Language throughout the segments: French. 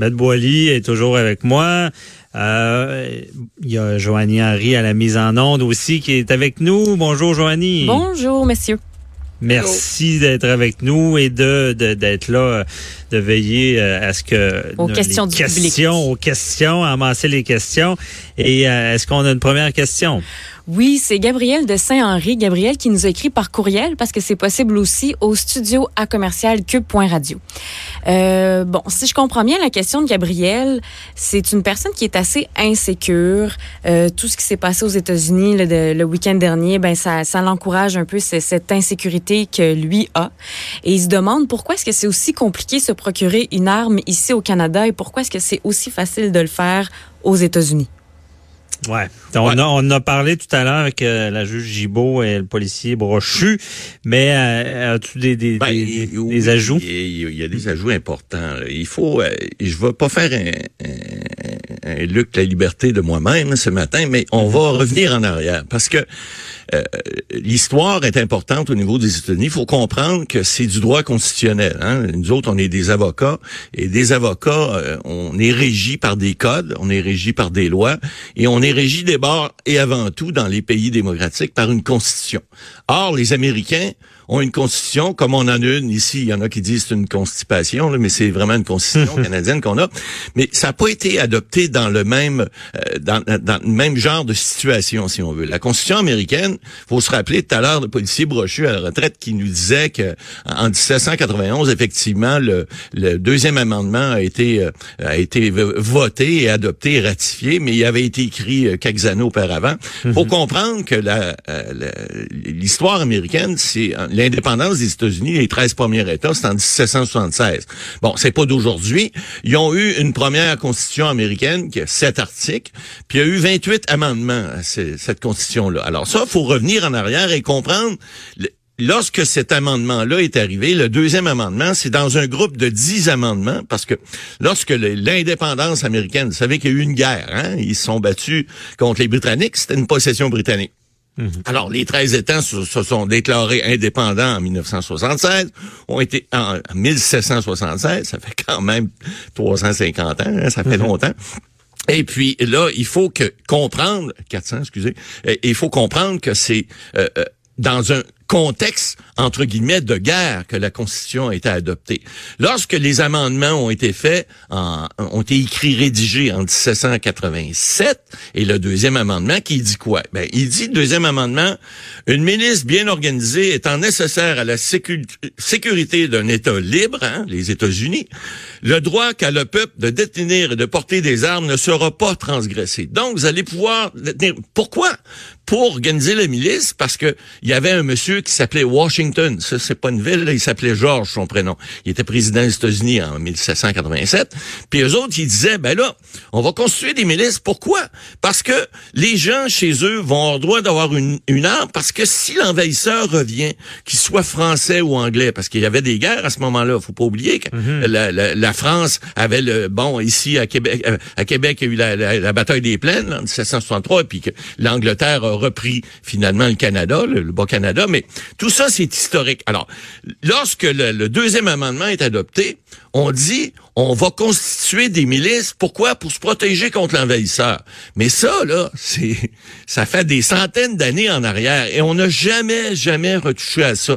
Matt Boily est toujours avec moi. Euh, il y a Joanie Henry à la mise en onde aussi qui est avec nous. Bonjour Joanie. Bonjour, messieurs. Merci d'être avec nous et de de- d'être là, de veiller euh, à ce que Aux questions les du public. questions, aux questions, à amasser les questions. Et euh, est-ce qu'on a une première question? Oui, c'est Gabriel de Saint-Henri. Gabriel qui nous a écrit par courriel parce que c'est possible aussi au studio à commercial cube.radio. Euh, bon, si je comprends bien la question de Gabriel, c'est une personne qui est assez insécure. Euh, tout ce qui s'est passé aux États-Unis le, le week-end dernier, ben ça, ça l'encourage un peu cette insécurité que lui a. Et il se demande pourquoi est-ce que c'est aussi compliqué de se procurer une arme ici au Canada et pourquoi est-ce que c'est aussi facile de le faire aux États-Unis. Ouais. On, A, on a parlé tout à l'heure avec euh, la juge Gibault et le policier Brochu, mais euh, as-tu des, des, Ben, des- des- oui, des ajouts? Il y a- il y a des ajouts importants. Il faut, euh, je vais pas faire un, un, un Luc la liberté de moi-même ce matin, mais on va revenir en arrière parce que euh, l'histoire est importante au niveau des États-Unis. Il faut comprendre que c'est du droit constitutionnel. Hein? Nous autres, on est des avocats et des avocats, euh, on est régi par des codes, on est régi par des lois et on est régi d'abord et avant tout dans les pays démocratiques par une constitution. Or, les Américains ont une constitution, comme on en a une ici. Il y en a qui disent c'est une constipation, là, mais c'est vraiment une constitution canadienne qu'on a. Mais ça n'a pas été adopté dans le même euh, dans, dans le même genre de situation, si on veut. La constitution américaine, faut se rappeler tout à l'heure le policier brochu à la retraite qui nous disait que en 1791, effectivement, le, le deuxième amendement a été euh, a été voté et adopté et ratifié, mais il avait été écrit euh, quelques années auparavant. Faut comprendre que la, euh, la- l'histoire américaine, c'est l'indépendance des États-Unis, les 13 premiers États, c'est en 1776. Bon, c'est pas d'aujourd'hui. Ils ont eu une première constitution américaine qui a sept articles, puis il y a eu 28 amendements à ce- cette constitution-là. Alors ça, faut revenir en arrière et comprendre. Lorsque cet amendement-là est arrivé, le deuxième amendement, c'est dans un groupe de dix amendements, parce que lorsque l'indépendance américaine, vous savez qu'il y a eu une guerre, hein, ils se sont battus contre les Britanniques, c'était une possession britannique. Alors, les 13 États se, se sont déclarés indépendants en 1976, ont été en 1776, ça fait quand même 350 ans, hein, ça fait longtemps. Et puis là, il faut que comprendre 400, excusez, il faut comprendre que c'est euh, euh, dans un contexte entre guillemets de guerre que la Constitution a été adoptée. Lorsque les amendements ont été faits, ont été écrits, rédigés en 1787, et le deuxième amendement qui dit quoi? Ben, il dit deuxième amendement, une milice bien organisée étant nécessaire à la sécu- sécurité d'un État libre, hein, les États-Unis, le droit qu'a le peuple de détenir et de porter des armes ne sera pas transgressé. Donc, vous allez pouvoir détenir. Pourquoi? Pour organiser la milice, parce que il y avait un monsieur qui s'appelait Washington. Ça, c'est pas une ville, là, il s'appelait George, son prénom. Il était président des États-Unis en 1787. Puis eux autres, ils disaient, ben là, on va constituer des milices. Pourquoi? Parce que les gens chez eux vont avoir droit d'avoir une, une arme, parce que si l'envahisseur revient, qu'il soit français ou anglais, parce qu'il y avait des guerres à ce moment-là, faut pas oublier que la, la- la France avait le, bon, ici à Québec, euh, à Québec, il y a eu la, la- la bataille des plaines, là, en 1763, puis que l'Angleterre a repris finalement le Canada, le, le Bas-Canada, mais tout ça, c'est historique. Alors, lorsque le, deuxième amendement est adopté, on dit, on va constituer des milices. Pourquoi? Pour se protéger contre l'envahisseur. Mais ça, là, c'est, ça fait des centaines d'années en arrière et on n'a jamais, jamais retouché à ça.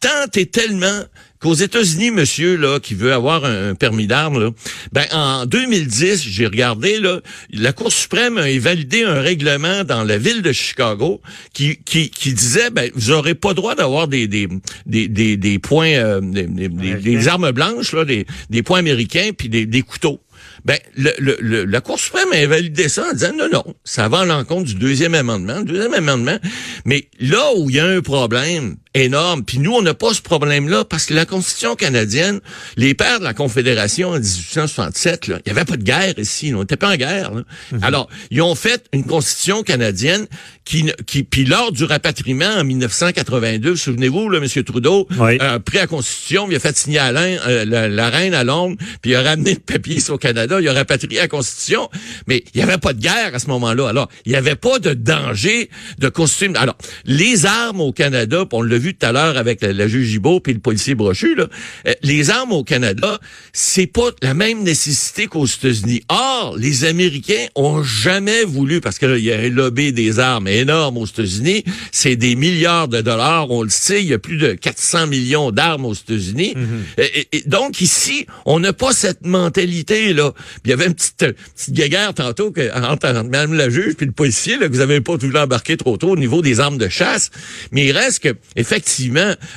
Tant et tellement qu'aux États-Unis, monsieur, là, qui veut avoir un, un permis d'armes, ben, en 2010, j'ai regardé, là, la Cour suprême a validé un règlement dans la ville de Chicago qui, qui, qui disait, ben, vous aurez pas droit d'avoir des, des, des, des, des points, euh, des, des- des- des armes blanches, là, des, des points américains puis des, des couteaux. Ben, le, le- le- la Cour suprême a invalidé ça en disant non, non, ça va à l'encontre du deuxième amendement. Deuxième amendement, mais là où il y a un problème, énorme. Puis nous, on n'a pas ce problème-là parce que la Constitution canadienne, les pères de la Confédération en 1867, il n'y avait pas de guerre ici. On n'était pas en guerre. Mhm. Alors, ils ont fait une Constitution canadienne qui, qui puis lors du rapatriement en 1982, souvenez-vous, là, M. Trudeau Oui. a pris la Constitution, il a fait signer Alain, euh, la, la reine à Londres, puis il a ramené le papier au Canada, il a rapatrié la Constitution, mais il n'y avait pas de guerre à ce moment-là. Alors, il n'y avait pas de danger de constituer. Alors, les armes au Canada, on l'a vu tout à l'heure avec la, la juge Gibault puis le policier Brochu, là, euh, les armes au Canada, c'est pas la même nécessité qu'aux États-Unis. Or, les Américains ont jamais voulu, parce que là, il y a un lobby des armes énorme aux États-Unis, c'est des milliards de dollars, on le sait, il y a plus de 400 millions d'armes aux États-Unis. et- et donc ici, on n'a pas cette mentalité là. Il y avait une petite, euh, petite guéguerre tantôt que, entre Mme la juge puis le policier là, que vous avez pas voulu embarquer trop tôt au niveau des armes de chasse. Mais il reste que effectivement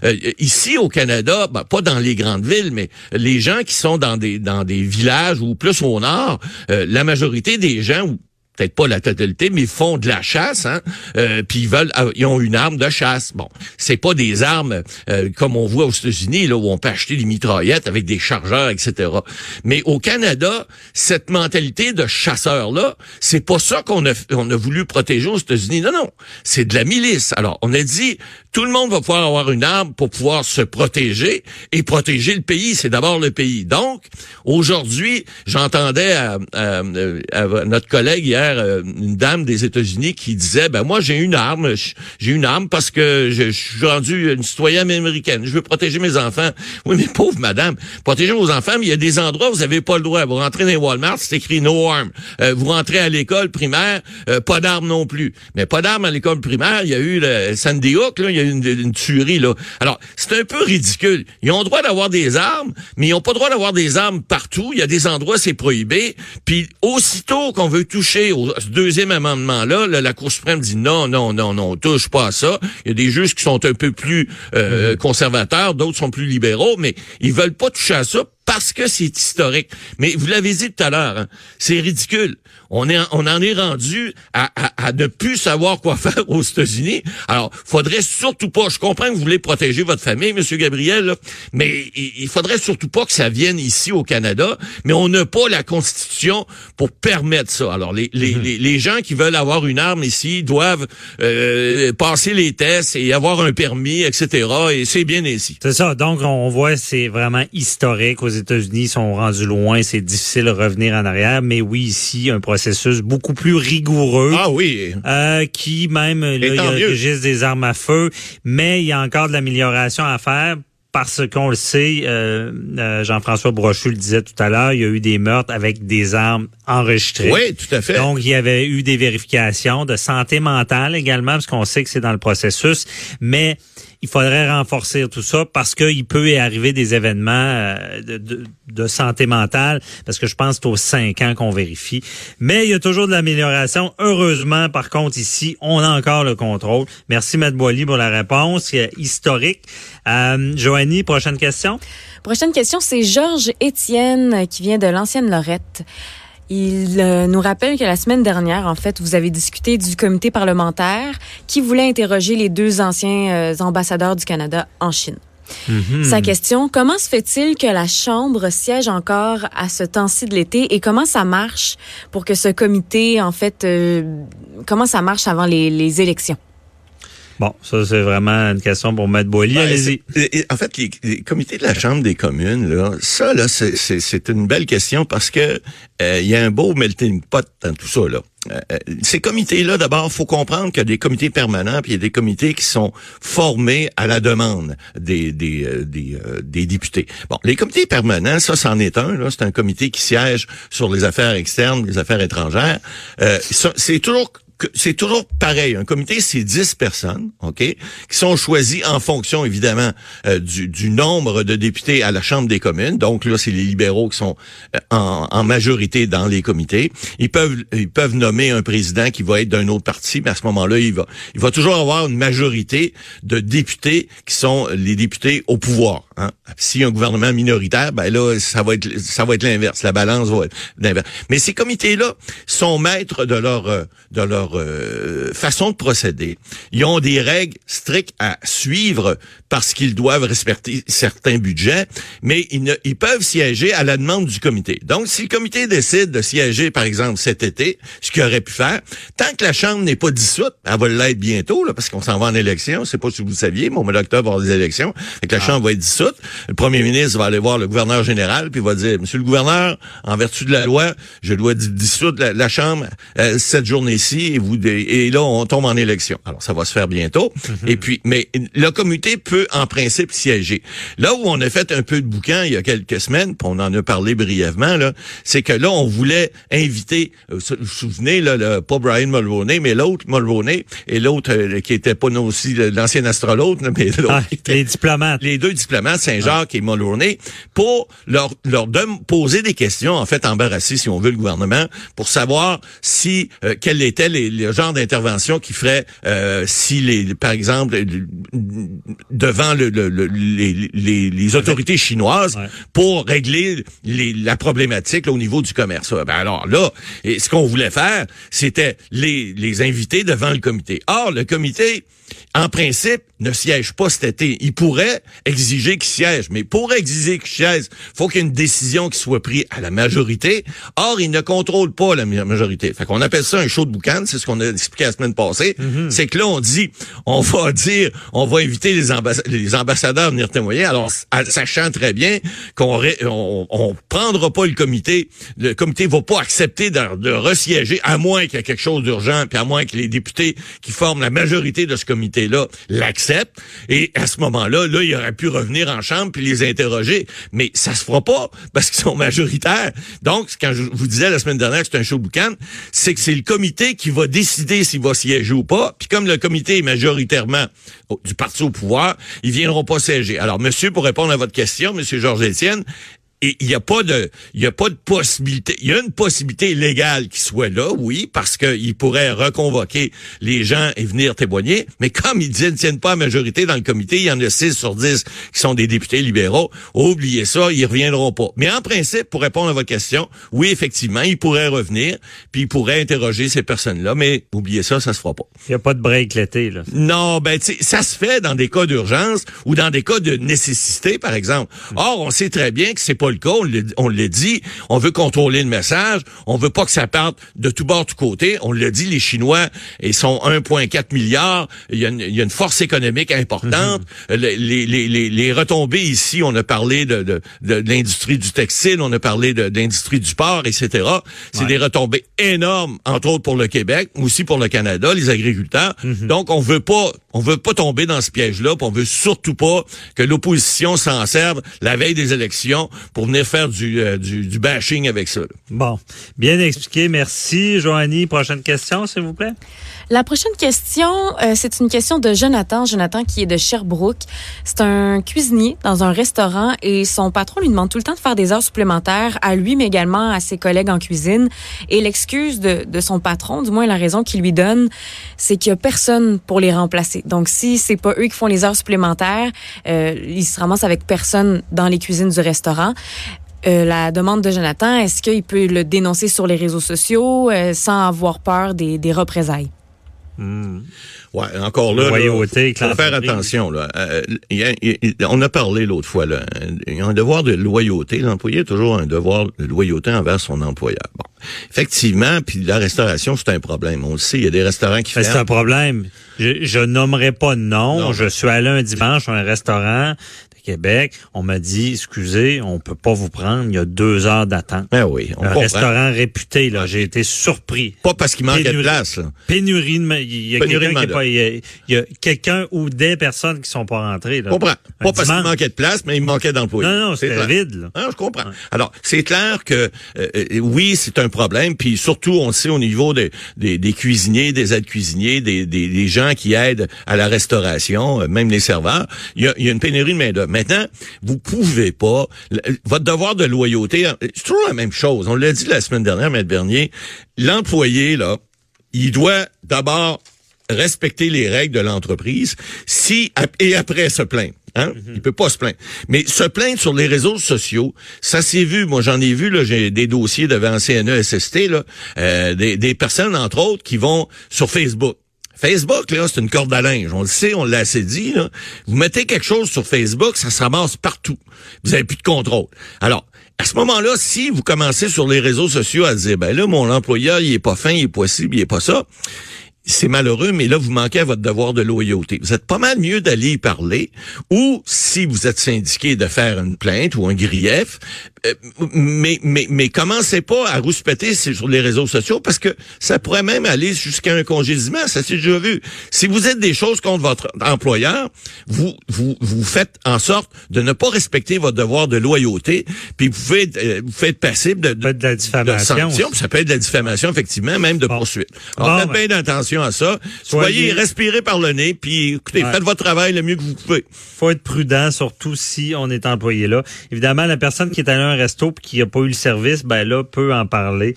euh, ici au Canada, ben, pas dans les grandes villes, mais les gens qui sont dans des dans des villages ou plus au nord, euh, la majorité des gens peut-être pas la totalité, mais font de la chasse, hein, euh, puis ils veulent, euh, ils ont une arme de chasse. Bon, c'est pas des armes euh, comme on voit aux États-Unis, là où on peut acheter des mitraillettes avec des chargeurs, etc. Mais au Canada, cette mentalité de chasseur-là, c'est pas ça qu'on a, on a voulu protéger aux États-Unis. Non, non, c'est de la milice. Alors, on a dit, tout le monde va pouvoir avoir une arme pour pouvoir se protéger et protéger le pays. C'est d'abord le pays. Donc, aujourd'hui, j'entendais à, à- à notre collègue hier, euh, une dame des États-Unis qui disait, ben moi j'ai une arme, j'ai une arme parce que je, suis rendu une citoyenne américaine. Je veux protéger mes enfants. Oui, mais pauvre madame, protéger vos enfants, mais il y a des endroits où vous n'avez pas le droit. Vous rentrez dans les Walmart, c'est écrit no arm. Euh, vous rentrez à l'école primaire, euh, pas d'armes non plus. Mais pas d'armes à l'école primaire, il y a eu le Sandy Hook, là, il y a eu une, une tuerie là. Alors, c'est un peu ridicule. Ils ont le droit d'avoir des armes, mais ils n'ont pas le droit d'avoir des armes partout. Il y a des endroits c'est prohibé. Puis aussitôt qu'on veut toucher au ce deuxième amendement-là, là, la Cour suprême dit non, non, non, non, on touche pas à ça. Il y a des juges qui sont un peu plus euh, conservateurs, d'autres sont plus libéraux, mais ils veulent pas toucher à ça parce que c'est historique. Mais vous l'avez dit tout à l'heure, hein, c'est ridicule. On est, on en est rendu à, à, à ne plus savoir quoi faire aux États-Unis. Alors, faudrait surtout pas. Je comprends que vous voulez protéger votre famille, Monsieur Gabriel, là, mais il, il faudrait surtout pas que ça vienne ici au Canada. Mais on n'a pas la Constitution pour permettre ça. Alors, les, les, les, les gens qui veulent avoir une arme ici doivent euh, passer les tests et avoir un permis, etc. Et c'est bien ici. C'est ça. Donc, on voit, c'est vraiment historique. Aux États-Unis, sont rendus loin. C'est difficile de revenir en arrière. Mais oui, ici, un processus beaucoup plus rigoureux. Ah oui. Euh, qui même, là, il y a le registre des armes à feu, mais il y a encore de l'amélioration à faire parce qu'on le sait, euh, euh, Jean-François Brochu le disait tout à l'heure, il y a eu des meurtres avec des armes enregistrées. Oui, tout à fait. Donc, il y avait eu des vérifications de santé mentale également, parce qu'on sait que c'est dans le processus, mais il faudrait renforcer tout ça parce qu'il peut y arriver des événements euh, de, de- de santé mentale, parce que je pense c'est aux cinq ans qu'on vérifie. Mais il y a toujours de l'amélioration. Heureusement, par contre, ici, on a encore le contrôle. Merci, Matt Boily, pour la réponse euh, historique. Euh, Joanie, prochaine question? Prochaine question, c'est Georges Étienne euh, qui vient de l'ancienne Lorette. Il euh, nous rappelle que la semaine dernière, en fait, vous avez discuté du comité parlementaire qui voulait interroger les deux anciens euh, ambassadeurs du Canada en Chine. Sa question, comment se fait-il que la Chambre siège encore à ce temps-ci de l'été et comment ça marche pour que ce comité, en fait, euh, comment ça marche avant les, les élections? Bon, ça, c'est vraiment une question pour Matt Boily. Ben, Allez-y. En fait, les, les comités de la Chambre des communes, là, ça, là, c'est- c'est c'est une belle question parce que euh, il y a un beau melting pot dans tout ça, là. Euh, euh, ces comités-là, d'abord, faut comprendre qu'il y a des comités permanents, puis il y a des comités qui sont formés à la demande des des euh, des, des députés. Bon, les comités permanents, ça, c'en est un. Là, c'est un comité qui siège sur les affaires externes, les affaires étrangères. Euh, ça, c'est toujours c'est toujours pareil. Un comité, c'est 10 personnes, OK, qui sont choisies en fonction, évidemment, euh, du, nombre de députés à la Chambre des communes. Donc là, c'est les libéraux qui sont euh, en, majorité dans les comités. Ils peuvent ils peuvent nommer un président qui va être d'un autre parti, mais à ce moment-là, il va il va toujours avoir une majorité de députés qui sont les députés au pouvoir. Hein. S'il un gouvernement minoritaire, ben là, ça va être ça va être l'inverse. La balance va être l'inverse. Mais ces comités-là sont maîtres de leur euh, de leur leur euh, façon de procéder. Ils ont des règles strictes à suivre parce qu'ils doivent respecter certains budgets, mais ils, ne, ils peuvent siéger à la demande du comité. Donc, si le comité décide de siéger, par exemple, cet été, ce qu'il aurait pu faire, tant que la Chambre n'est pas dissoute, elle va l'être bientôt, là, parce qu'on s'en va en élection, c'est pas si vous le saviez, mais au mois d'octobre, va y avoir des élections, et que la ah. Chambre va être dissoute, le premier ministre va aller voir le gouverneur général, puis va dire, Monsieur le gouverneur, en vertu de la loi, je dois dissoudre la, Chambre euh, cette journée-ci, et, vous, et là, on tombe en élection. Alors, ça va se faire bientôt. Mhm. Et puis, mais le comité peut, en principe, siéger. Là où on a fait un peu de boucan il y a quelques semaines, puis on en a parlé brièvement, là, c'est que là, on voulait inviter, euh, vous vous souvenez, là, le, pas Brian Mulroney, mais l'autre Mulroney, et l'autre euh, qui était pas non aussi l'ancien astrologue, mais l'autre. Ah, les diplomates. Les deux diplomates, Saint-Jacques et Mulroney, pour leur, leur poser des questions, en fait, embarrassées, si on veut, le gouvernement, pour savoir si, euh, quel était les, le genre d'intervention qui ferait euh, si, les, par exemple, devant le, les, les, les, autorités chinoises pour régler les, la problématique au niveau du commerce. Ben alors là, et ce qu'on voulait faire, c'était les, les inviter devant le comité. Or, le comité en principe, ne siège pas cet été. Il pourrait exiger qu'il siège, mais pour exiger qu'il siège, faut qu'il y ait une décision qui soit prise à la majorité. Or, il ne contrôle pas la majorité. Fait qu'on appelle ça un show de boucan, c'est ce qu'on a expliqué la semaine passée. Mm-hmm. C'est que là, on dit, on va dire, on va inviter les, les ambassadeurs à venir témoigner, alors sachant très bien qu'on on, on, prendra pas le comité, le comité va pas accepter de, de resiéger, à moins qu'il y ait quelque chose d'urgent, puis à moins que les députés qui forment la majorité de ce comité comité-là l'accepte. Et à ce moment-là, là, il aurait pu revenir en chambre puis les interroger. Mais ça se fera pas parce qu'ils sont majoritaires. Donc, quand je vous disais la semaine dernière que c'est un show boucan, c'est que c'est le comité qui va décider s'il va siéger ou pas. Puis comme le comité est majoritairement du parti au pouvoir, ils viendront pas siéger. Alors, monsieur, pour répondre à votre question, monsieur Georges Etienne, et il n'y a pas de, il y a pas de possibilité. Il y a une possibilité légale qui soit là, oui, parce qu'il pourrait reconvoquer les gens et venir témoigner. Mais comme ils ne tiennent pas à majorité dans le comité, il y en a 6 sur 10 qui sont des députés libéraux. Oubliez ça, ils reviendront pas. Mais en principe, pour répondre à votre question, oui, effectivement, ils pourraient revenir, puis ils pourraient interroger ces personnes-là. Mais oubliez ça, ça se fera pas. Il n'y a pas de break l'été, là. Non, ben, ça se fait dans des cas d'urgence ou dans des cas de nécessité, par exemple. Or, on sait très bien que c'est pas le cas, on l'a dit, on veut contrôler le message, on veut pas que ça parte de tout bord, tout côté. On l'a dit, les Chinois, ils sont 1,4 milliard, il y, a une, force économique importante. Mhm. les, les, les, retombées ici, on a parlé de, de, l'industrie du textile, on a parlé de, l'industrie du port, etc. C'est des retombées énormes, entre autres pour le Québec, mais aussi pour le Canada, les agriculteurs. Mhm. Donc, on veut pas on veut pas tomber dans ce piège-là, on veut surtout pas que l'opposition s'en serve la veille des élections pour venir faire du, euh, du, du, bashing avec ça. Bon, bien expliqué. Merci. Joanie, prochaine question, s'il vous plaît. La prochaine question, euh, c'est une question de Jonathan. Jonathan qui est de Sherbrooke. C'est un cuisinier dans un restaurant et son patron lui demande tout le temps de faire des heures supplémentaires à lui, mais également à ses collègues en cuisine. Et l'excuse de, de son patron, du moins la raison qu'il lui donne, c'est qu'il y a personne pour les remplacer. Donc si c'est pas eux qui font les heures supplémentaires, euh, ils se ramassent avec personne dans les cuisines du restaurant. Euh, la demande de Jonathan, est-ce qu'il peut le dénoncer sur les réseaux sociaux euh, sans avoir peur des, des représailles? Ouais, encore là, il faut faire attention. Là. Euh, on a parlé l'autre fois. Là, il y a un devoir de loyauté. L'employé a toujours un devoir de loyauté envers son employeur. Bon, effectivement, puis la restauration, c'est un problème. On le sait, il y a des restaurants qui C'est un problème. Je, je nommerai pas de nom. Je suis allé un dimanche à un restaurant Québec, on m'a dit, excusez, on peut pas vous prendre, il y a deux heures d'attente. Ben oui, un restaurant réputé, là, j'ai été surpris. Pas parce qu'il manquait de place. Là. Pénurie de, il y a quelqu'un qui pas, il y a, quelqu'un ou des personnes qui sont pas rentrées. Là. Comprends. Pas parce qu'il manquait de place, mais il manquait d'employés. Non, non, c'était vide. Là. Ah, je comprends. Alors, c'est clair que euh, euh, oui, c'est un problème, puis surtout, on sait au niveau des, des, des cuisiniers, des aides-cuisiniers, des, des, des, gens qui aident à la restauration, euh, même les serveurs, il y a, il y a une pénurie de main d'œuvre. Maintenant, vous pouvez pas. Votre devoir de loyauté, c'est toujours la même chose. On l'a dit la semaine dernière, Maître Bernier. L'employé, là, il doit d'abord respecter les règles de l'entreprise si et après se plaindre. Hein? Il peut pas se plaindre. Mais se plaindre sur les réseaux sociaux, ça s'est vu. Moi, j'en ai vu, là, j'ai des dossiers devant CNESST, là, euh, des, des personnes, entre autres, qui vont sur Facebook. Facebook, là, c'est une corde à linge. On le sait, on l'a assez dit. Vous mettez quelque chose sur Facebook, ça se ramasse partout. Vous avez plus de contrôle. Alors, à ce moment-là, si vous commencez sur les réseaux sociaux à dire, ben là, mon employeur, il est pas fin, il est pas ci, il est pas ça, c'est malheureux, mais là, vous manquez à votre devoir de loyauté. Vous êtes pas mal mieux d'aller y parler, ou si vous êtes syndiqué, de faire une plainte ou un grief, euh, mais, mais, mais commencez pas à rouspéter sur les réseaux sociaux, parce que ça pourrait même aller jusqu'à un congédiement, ça s'est déjà vu. Si vous êtes des choses contre votre employeur, vous, vous, vous faites en sorte de ne pas respecter votre devoir de loyauté, puis vous pouvez euh, vous faites passible de, de, la diffamation. ça peut être de la diffamation, effectivement, même de poursuite. Alors, faites ben bien attention à ça. Soyez, respirez par le nez, puis écoutez, faites votre travail le mieux que vous pouvez. faut être prudent, surtout si on est employé là. Évidemment, la personne qui est allée à un resto et qui n'a pas eu le service, ben là, peut en parler.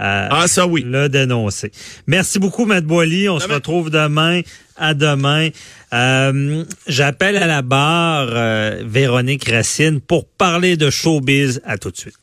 Euh, ah, ça oui. Le dénoncer. Merci beaucoup, Matt Boily. On se retrouve demain. À demain. Euh, J'appelle à la barre euh, Véronique Racine pour parler de showbiz. À tout de suite.